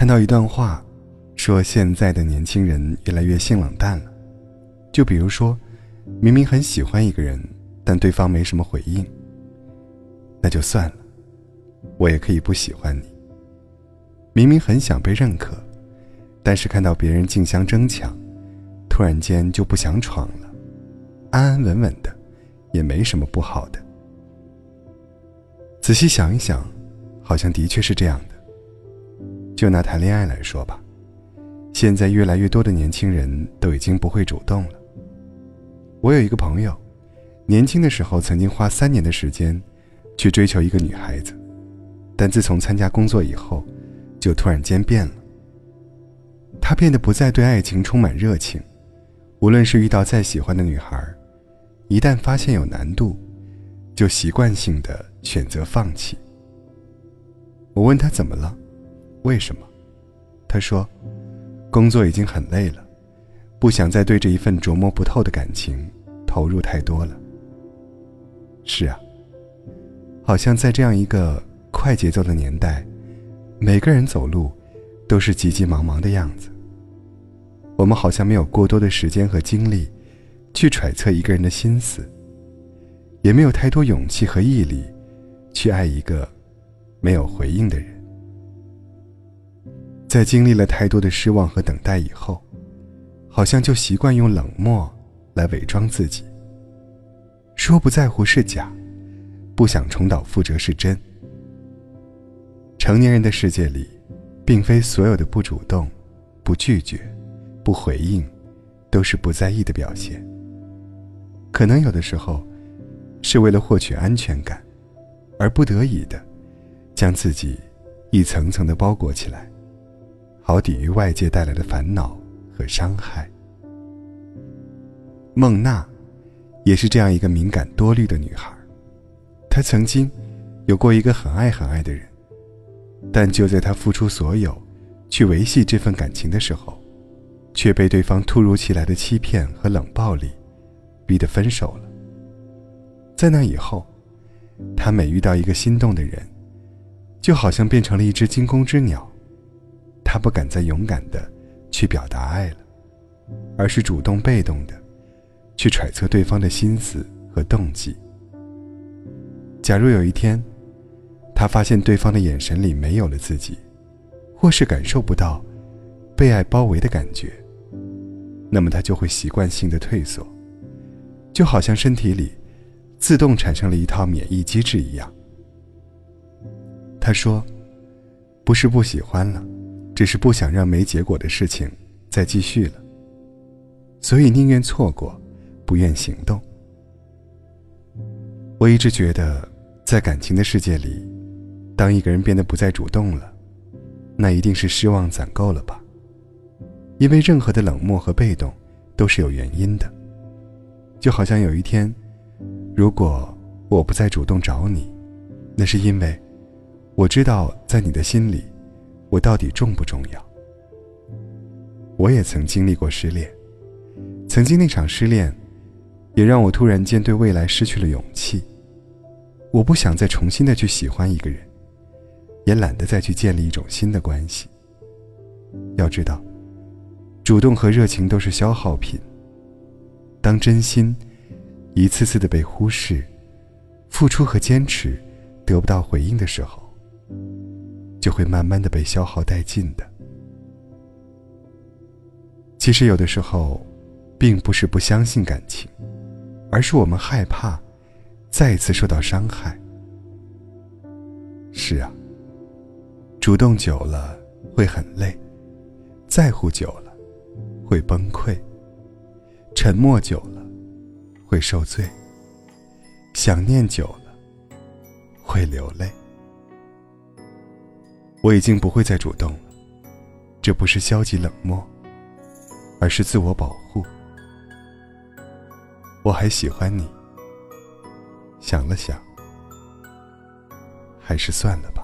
看到一段话，说现在的年轻人越来越性冷淡了。就比如说，明明很喜欢一个人，但对方没什么回应，那就算了，我也可以不喜欢你。明明很想被认可，但是看到别人竞相争抢，突然间就不想闯了，安安稳稳的，也没什么不好的。仔细想一想，好像的确是这样。就拿谈恋爱来说吧，现在越来越多的年轻人都已经不会主动了。我有一个朋友，年轻的时候曾经花三年的时间去追求一个女孩子，但自从参加工作以后，就突然间变了。他变得不再对爱情充满热情，无论是遇到再喜欢的女孩，一旦发现有难度，就习惯性的选择放弃。我问他怎么了？为什么？他说：“工作已经很累了，不想再对这一份琢磨不透的感情投入太多了。”是啊，好像在这样一个快节奏的年代，每个人走路都是急急忙忙的样子。我们好像没有过多的时间和精力去揣测一个人的心思，也没有太多勇气和毅力去爱一个没有回应的人。在经历了太多的失望和等待以后，好像就习惯用冷漠来伪装自己。说不在乎是假，不想重蹈覆辙是真。成年人的世界里，并非所有的不主动、不拒绝、不回应，都是不在意的表现。可能有的时候，是为了获取安全感，而不得已的，将自己一层层的包裹起来。好抵御外界带来的烦恼和伤害。孟娜，也是这样一个敏感多虑的女孩。她曾经有过一个很爱很爱的人，但就在她付出所有去维系这份感情的时候，却被对方突如其来的欺骗和冷暴力逼得分手了。在那以后，她每遇到一个心动的人，就好像变成了一只惊弓之鸟。他不敢再勇敢的去表达爱了，而是主动被动的去揣测对方的心思和动机。假如有一天，他发现对方的眼神里没有了自己，或是感受不到被爱包围的感觉，那么他就会习惯性的退缩，就好像身体里自动产生了一套免疫机制一样。他说：“不是不喜欢了。”只是不想让没结果的事情再继续了，所以宁愿错过，不愿行动。我一直觉得，在感情的世界里，当一个人变得不再主动了，那一定是失望攒够了吧？因为任何的冷漠和被动都是有原因的。就好像有一天，如果我不再主动找你，那是因为我知道在你的心里。我到底重不重要？我也曾经历过失恋，曾经那场失恋，也让我突然间对未来失去了勇气。我不想再重新的去喜欢一个人，也懒得再去建立一种新的关系。要知道，主动和热情都是消耗品。当真心一次次的被忽视，付出和坚持得不到回应的时候。就会慢慢的被消耗殆尽的。其实有的时候，并不是不相信感情，而是我们害怕再一次受到伤害。是啊，主动久了会很累，在乎久了会崩溃，沉默久了会受罪，想念久了会流泪。我已经不会再主动了，这不是消极冷漠，而是自我保护。我还喜欢你，想了想，还是算了吧。